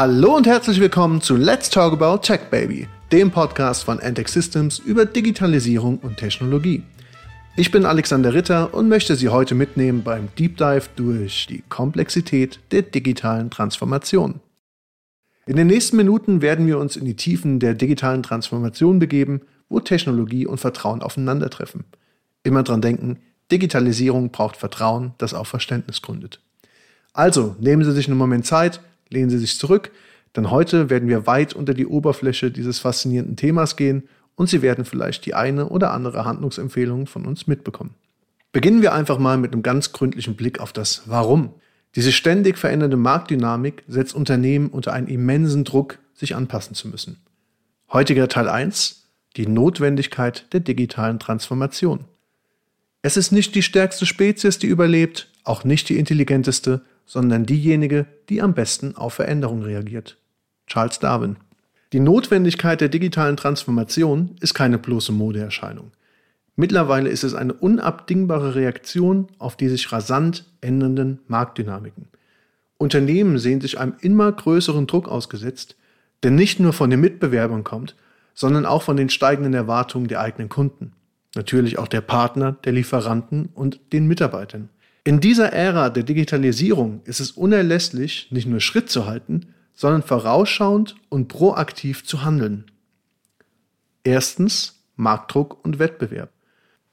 Hallo und herzlich willkommen zu Let's Talk About Tech Baby, dem Podcast von Antec Systems über Digitalisierung und Technologie. Ich bin Alexander Ritter und möchte Sie heute mitnehmen beim Deep Dive durch die Komplexität der digitalen Transformation. In den nächsten Minuten werden wir uns in die Tiefen der digitalen Transformation begeben, wo Technologie und Vertrauen aufeinandertreffen. Immer dran denken, Digitalisierung braucht Vertrauen, das auf Verständnis gründet. Also nehmen Sie sich einen Moment Zeit, lehnen Sie sich zurück, denn heute werden wir weit unter die Oberfläche dieses faszinierenden Themas gehen und Sie werden vielleicht die eine oder andere Handlungsempfehlung von uns mitbekommen. Beginnen wir einfach mal mit einem ganz gründlichen Blick auf das Warum. Diese ständig verändernde Marktdynamik setzt Unternehmen unter einen immensen Druck, sich anpassen zu müssen. Heutiger Teil 1, die Notwendigkeit der digitalen Transformation. Es ist nicht die stärkste Spezies, die überlebt, auch nicht die intelligenteste, sondern diejenige, die am besten auf Veränderung reagiert. Charles Darwin. Die Notwendigkeit der digitalen Transformation ist keine bloße Modeerscheinung. Mittlerweile ist es eine unabdingbare Reaktion auf die sich rasant ändernden Marktdynamiken. Unternehmen sehen sich einem immer größeren Druck ausgesetzt, der nicht nur von den Mitbewerbern kommt, sondern auch von den steigenden Erwartungen der eigenen Kunden. Natürlich auch der Partner, der Lieferanten und den Mitarbeitern. In dieser Ära der Digitalisierung ist es unerlässlich, nicht nur Schritt zu halten, sondern vorausschauend und proaktiv zu handeln. Erstens Marktdruck und Wettbewerb.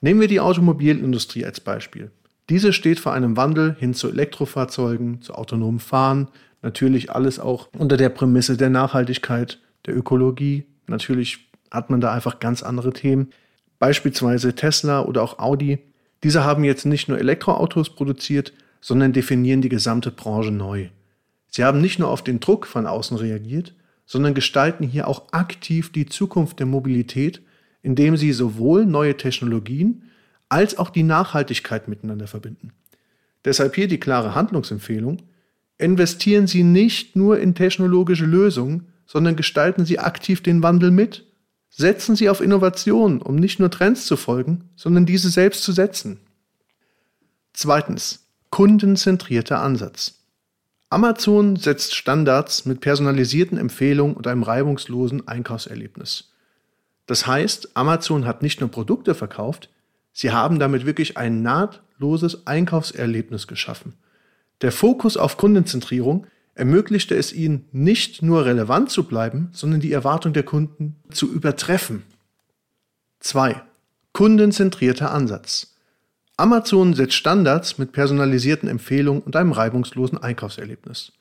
Nehmen wir die Automobilindustrie als Beispiel. Diese steht vor einem Wandel hin zu Elektrofahrzeugen, zu autonomem Fahren, natürlich alles auch unter der Prämisse der Nachhaltigkeit, der Ökologie. Natürlich hat man da einfach ganz andere Themen. Beispielsweise Tesla oder auch Audi diese haben jetzt nicht nur Elektroautos produziert, sondern definieren die gesamte Branche neu. Sie haben nicht nur auf den Druck von außen reagiert, sondern gestalten hier auch aktiv die Zukunft der Mobilität, indem sie sowohl neue Technologien als auch die Nachhaltigkeit miteinander verbinden. Deshalb hier die klare Handlungsempfehlung, investieren Sie nicht nur in technologische Lösungen, sondern gestalten Sie aktiv den Wandel mit Setzen Sie auf Innovation, um nicht nur Trends zu folgen, sondern diese selbst zu setzen. Zweitens. Kundenzentrierter Ansatz. Amazon setzt Standards mit personalisierten Empfehlungen und einem reibungslosen Einkaufserlebnis. Das heißt, Amazon hat nicht nur Produkte verkauft, sie haben damit wirklich ein nahtloses Einkaufserlebnis geschaffen. Der Fokus auf Kundenzentrierung ermöglichte es ihnen nicht nur relevant zu bleiben, sondern die Erwartung der Kunden zu übertreffen. 2. Kundenzentrierter Ansatz. Amazon setzt Standards mit personalisierten Empfehlungen und einem reibungslosen Einkaufserlebnis.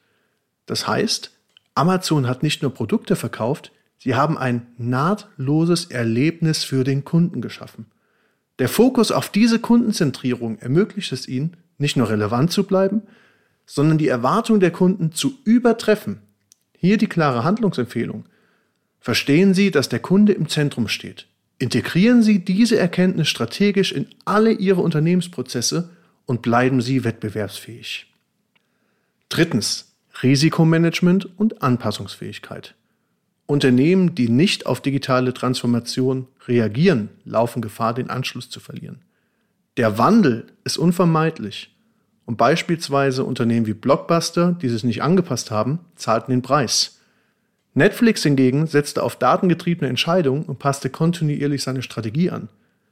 Das heißt, Amazon hat nicht nur Produkte verkauft, sie haben ein nahtloses Erlebnis für den Kunden geschaffen. Der Fokus auf diese Kundenzentrierung ermöglicht es ihnen, nicht nur relevant zu bleiben, sondern die Erwartung der Kunden zu übertreffen. Hier die klare Handlungsempfehlung. Verstehen Sie, dass der Kunde im Zentrum steht. Integrieren Sie diese Erkenntnis strategisch in alle Ihre Unternehmensprozesse und bleiben Sie wettbewerbsfähig. Drittens. Risikomanagement und Anpassungsfähigkeit. Unternehmen, die nicht auf digitale Transformation reagieren, laufen Gefahr, den Anschluss zu verlieren. Der Wandel ist unvermeidlich und beispielsweise Unternehmen wie Blockbuster, die sich nicht angepasst haben, zahlten den Preis. Netflix hingegen setzte auf datengetriebene Entscheidungen und passte kontinuierlich seine Strategie an.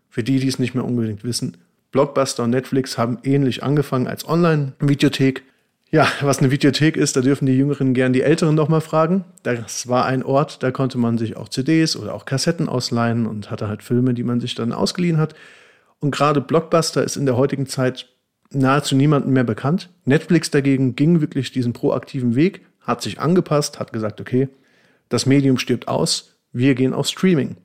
Für die, die es nicht mehr unbedingt wissen, Blockbuster und Netflix haben ähnlich angefangen als Online-Videothek. Ja, was eine Videothek ist, da dürfen die Jüngeren gern die Älteren nochmal fragen. Das war ein Ort, da konnte man sich auch CDs oder auch Kassetten ausleihen und hatte halt Filme, die man sich dann ausgeliehen hat. Und gerade Blockbuster ist in der heutigen Zeit nahezu niemandem mehr bekannt. Netflix dagegen ging wirklich diesen proaktiven Weg, hat sich angepasst, hat gesagt, okay, das Medium stirbt aus, wir gehen auf Streaming.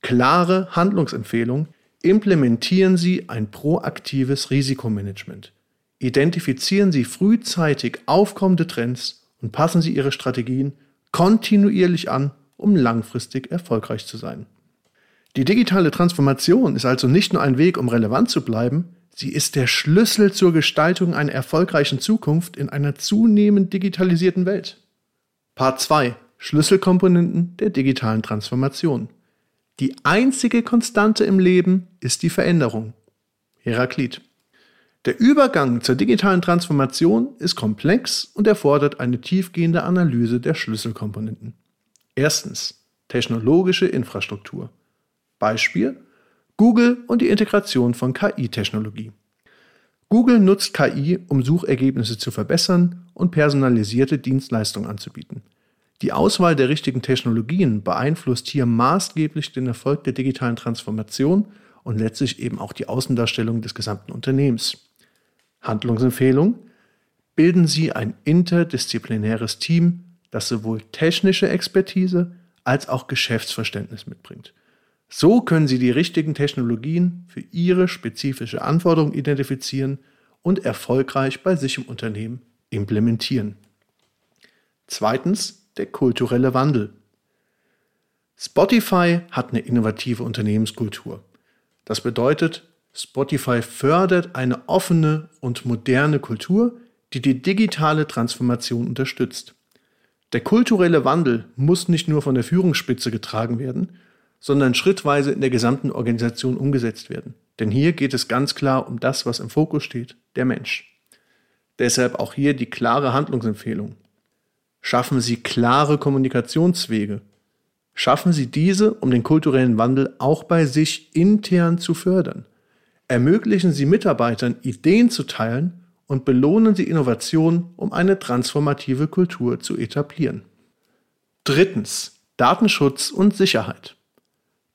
Klare Handlungsempfehlung, implementieren Sie ein proaktives Risikomanagement. Identifizieren Sie frühzeitig aufkommende Trends und passen Sie Ihre Strategien kontinuierlich an, um langfristig erfolgreich zu sein. Die digitale Transformation ist also nicht nur ein Weg, um relevant zu bleiben, Sie ist der Schlüssel zur Gestaltung einer erfolgreichen Zukunft in einer zunehmend digitalisierten Welt. Part 2. Schlüsselkomponenten der digitalen Transformation. Die einzige Konstante im Leben ist die Veränderung. Heraklit. Der Übergang zur digitalen Transformation ist komplex und erfordert eine tiefgehende Analyse der Schlüsselkomponenten. Erstens technologische Infrastruktur. Beispiel Google und die Integration von KI-Technologie. Google nutzt KI, um Suchergebnisse zu verbessern und personalisierte Dienstleistungen anzubieten. Die Auswahl der richtigen Technologien beeinflusst hier maßgeblich den Erfolg der digitalen Transformation und letztlich eben auch die Außendarstellung des gesamten Unternehmens. Handlungsempfehlung. Bilden Sie ein interdisziplinäres Team, das sowohl technische Expertise als auch Geschäftsverständnis mitbringt. So können Sie die richtigen Technologien für Ihre spezifische Anforderung identifizieren und erfolgreich bei sich im Unternehmen implementieren. Zweitens der kulturelle Wandel. Spotify hat eine innovative Unternehmenskultur. Das bedeutet, Spotify fördert eine offene und moderne Kultur, die die digitale Transformation unterstützt. Der kulturelle Wandel muss nicht nur von der Führungsspitze getragen werden, sondern schrittweise in der gesamten Organisation umgesetzt werden. Denn hier geht es ganz klar um das, was im Fokus steht, der Mensch. Deshalb auch hier die klare Handlungsempfehlung. Schaffen Sie klare Kommunikationswege. Schaffen Sie diese, um den kulturellen Wandel auch bei sich intern zu fördern. Ermöglichen Sie Mitarbeitern, Ideen zu teilen und belohnen Sie Innovation, um eine transformative Kultur zu etablieren. Drittens. Datenschutz und Sicherheit.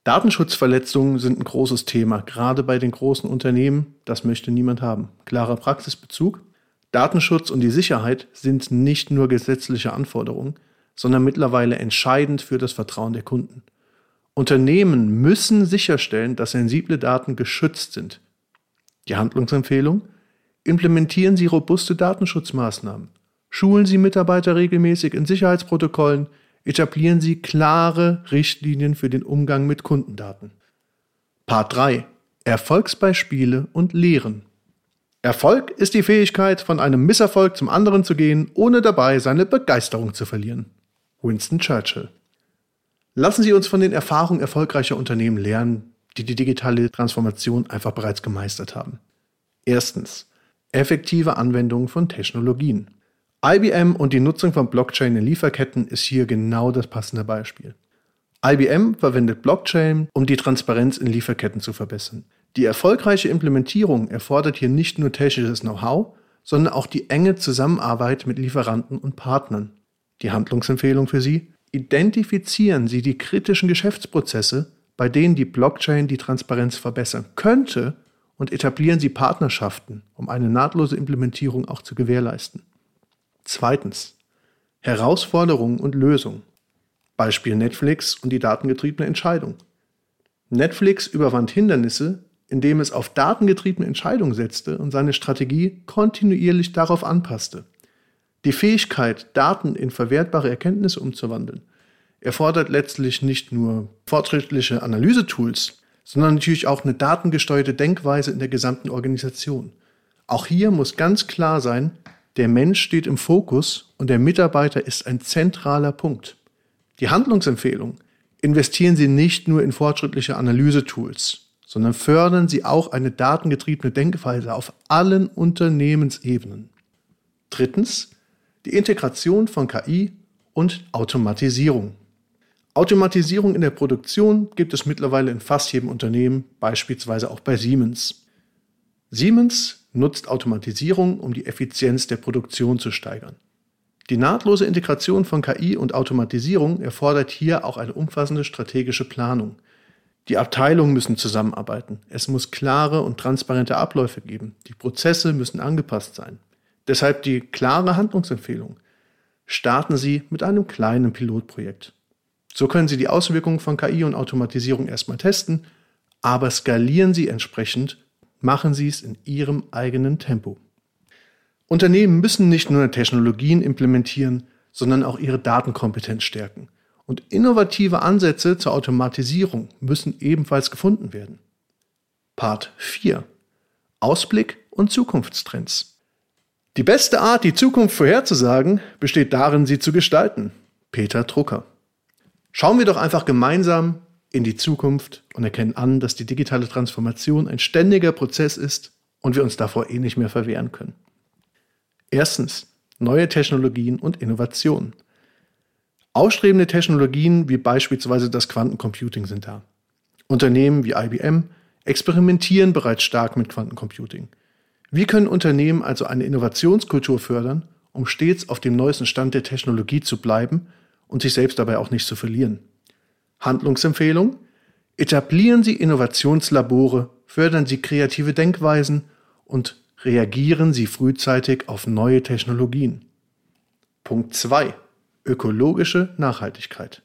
Datenschutzverletzungen sind ein großes Thema, gerade bei den großen Unternehmen. Das möchte niemand haben. Klarer Praxisbezug. Datenschutz und die Sicherheit sind nicht nur gesetzliche Anforderungen, sondern mittlerweile entscheidend für das Vertrauen der Kunden. Unternehmen müssen sicherstellen, dass sensible Daten geschützt sind. Die Handlungsempfehlung? Implementieren Sie robuste Datenschutzmaßnahmen. Schulen Sie Mitarbeiter regelmäßig in Sicherheitsprotokollen. Etablieren Sie klare Richtlinien für den Umgang mit Kundendaten. Part 3. Erfolgsbeispiele und Lehren. Erfolg ist die Fähigkeit, von einem Misserfolg zum anderen zu gehen, ohne dabei seine Begeisterung zu verlieren. Winston Churchill. Lassen Sie uns von den Erfahrungen erfolgreicher Unternehmen lernen, die die digitale Transformation einfach bereits gemeistert haben. Erstens. Effektive Anwendung von Technologien. IBM und die Nutzung von Blockchain in Lieferketten ist hier genau das passende Beispiel. IBM verwendet Blockchain, um die Transparenz in Lieferketten zu verbessern. Die erfolgreiche Implementierung erfordert hier nicht nur technisches Know-how, sondern auch die enge Zusammenarbeit mit Lieferanten und Partnern. Die Handlungsempfehlung für Sie? Identifizieren Sie die kritischen Geschäftsprozesse bei denen die Blockchain die Transparenz verbessern könnte und etablieren Sie Partnerschaften, um eine nahtlose Implementierung auch zu gewährleisten. Zweitens. Herausforderungen und Lösungen. Beispiel Netflix und die datengetriebene Entscheidung. Netflix überwand Hindernisse, indem es auf datengetriebene Entscheidungen setzte und seine Strategie kontinuierlich darauf anpasste. Die Fähigkeit, Daten in verwertbare Erkenntnisse umzuwandeln – erfordert letztlich nicht nur fortschrittliche Analysetools, sondern natürlich auch eine datengesteuerte Denkweise in der gesamten Organisation. Auch hier muss ganz klar sein, der Mensch steht im Fokus und der Mitarbeiter ist ein zentraler Punkt. Die Handlungsempfehlung, investieren Sie nicht nur in fortschrittliche Analysetools, sondern fördern Sie auch eine datengetriebene Denkweise auf allen Unternehmensebenen. Drittens, die Integration von KI und Automatisierung. Automatisierung in der Produktion gibt es mittlerweile in fast jedem Unternehmen, beispielsweise auch bei Siemens. Siemens nutzt Automatisierung, um die Effizienz der Produktion zu steigern. Die nahtlose Integration von KI und Automatisierung erfordert hier auch eine umfassende strategische Planung. Die Abteilungen müssen zusammenarbeiten. Es muss klare und transparente Abläufe geben. Die Prozesse müssen angepasst sein. Deshalb die klare Handlungsempfehlung. Starten Sie mit einem kleinen Pilotprojekt. So können Sie die Auswirkungen von KI und Automatisierung erstmal testen, aber skalieren Sie entsprechend, machen Sie es in Ihrem eigenen Tempo. Unternehmen müssen nicht nur Technologien implementieren, sondern auch ihre Datenkompetenz stärken. Und innovative Ansätze zur Automatisierung müssen ebenfalls gefunden werden. Part 4. Ausblick und Zukunftstrends. Die beste Art, die Zukunft vorherzusagen, besteht darin, sie zu gestalten. Peter Drucker. Schauen wir doch einfach gemeinsam in die Zukunft und erkennen an, dass die digitale Transformation ein ständiger Prozess ist und wir uns davor eh nicht mehr verwehren können. Erstens, neue Technologien und Innovationen. Ausstrebende Technologien wie beispielsweise das Quantencomputing sind da. Unternehmen wie IBM experimentieren bereits stark mit Quantencomputing. Wie können Unternehmen also eine Innovationskultur fördern, um stets auf dem neuesten Stand der Technologie zu bleiben und sich selbst dabei auch nicht zu verlieren? Handlungsempfehlung? Etablieren Sie Innovationslabore, fördern Sie kreative Denkweisen und reagieren Sie frühzeitig auf neue Technologien. Punkt 2. Ökologische Nachhaltigkeit.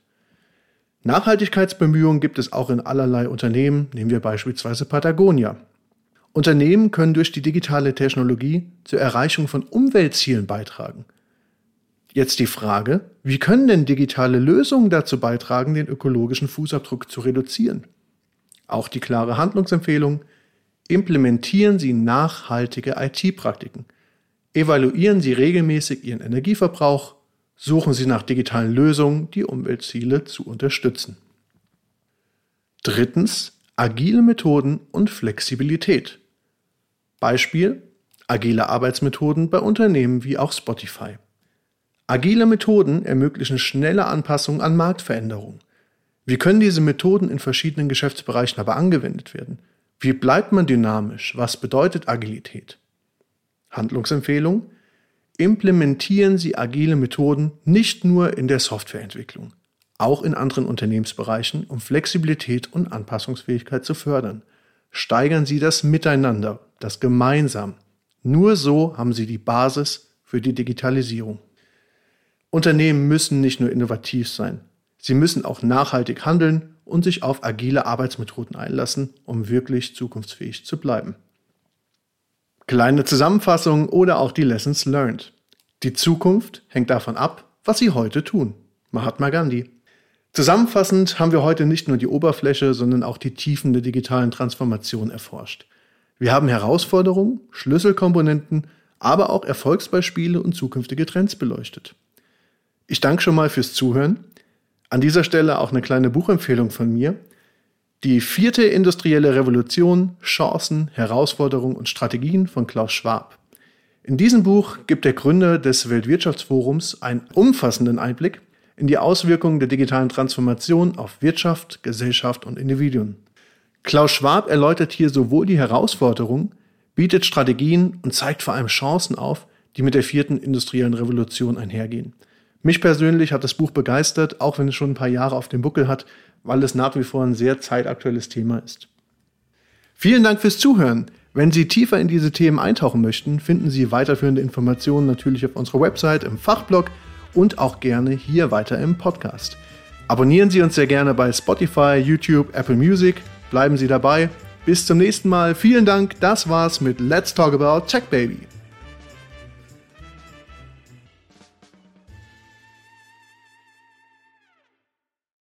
Nachhaltigkeitsbemühungen gibt es auch in allerlei Unternehmen, nehmen wir beispielsweise Patagonia. Unternehmen können durch die digitale Technologie zur Erreichung von Umweltzielen beitragen. Jetzt die Frage, wie können denn digitale Lösungen dazu beitragen, den ökologischen Fußabdruck zu reduzieren? Auch die klare Handlungsempfehlung, implementieren Sie nachhaltige IT-Praktiken. Evaluieren Sie regelmäßig Ihren Energieverbrauch, suchen Sie nach digitalen Lösungen, die Umweltziele zu unterstützen. Drittens, agile Methoden und Flexibilität. Beispiel, agile Arbeitsmethoden bei Unternehmen wie auch Spotify. Agile Methoden ermöglichen schnelle Anpassungen an Marktveränderungen. Wie können diese Methoden in verschiedenen Geschäftsbereichen aber angewendet werden? Wie bleibt man dynamisch? Was bedeutet Agilität? Handlungsempfehlung, implementieren Sie agile Methoden nicht nur in der Softwareentwicklung, auch in anderen Unternehmensbereichen, um Flexibilität und Anpassungsfähigkeit zu fördern. Steigern Sie das Miteinander, das Gemeinsam. Nur so haben Sie die Basis für die Digitalisierung. Unternehmen müssen nicht nur innovativ sein, sie müssen auch nachhaltig handeln und sich auf agile Arbeitsmethoden einlassen, um wirklich zukunftsfähig zu bleiben. Kleine Zusammenfassung oder auch die Lessons learned. Die Zukunft hängt davon ab, was Sie heute tun. Mahatma Gandhi. Zusammenfassend haben wir heute nicht nur die Oberfläche, sondern auch die Tiefen der digitalen Transformation erforscht. Wir haben Herausforderungen, Schlüsselkomponenten, aber auch Erfolgsbeispiele und zukünftige Trends beleuchtet. Ich danke schon mal fürs Zuhören. An dieser Stelle auch eine kleine Buchempfehlung von mir. Die vierte industrielle Revolution, Chancen, Herausforderungen und Strategien von Klaus Schwab. In diesem Buch gibt der Gründer des Weltwirtschaftsforums einen umfassenden Einblick in die Auswirkungen der digitalen Transformation auf Wirtschaft, Gesellschaft und Individuen. Klaus Schwab erläutert hier sowohl die Herausforderungen, bietet Strategien und zeigt vor allem Chancen auf, die mit der vierten industriellen Revolution einhergehen. Mich persönlich hat das Buch begeistert, auch wenn es schon ein paar Jahre auf dem Buckel hat weil es nach wie vor ein sehr zeitaktuelles Thema ist. Vielen Dank fürs Zuhören. Wenn Sie tiefer in diese Themen eintauchen möchten, finden Sie weiterführende Informationen natürlich auf unserer Website, im Fachblog und auch gerne hier weiter im Podcast. Abonnieren Sie uns sehr gerne bei Spotify, YouTube, Apple Music. Bleiben Sie dabei. Bis zum nächsten Mal. Vielen Dank. Das war's mit Let's Talk About Tech Baby.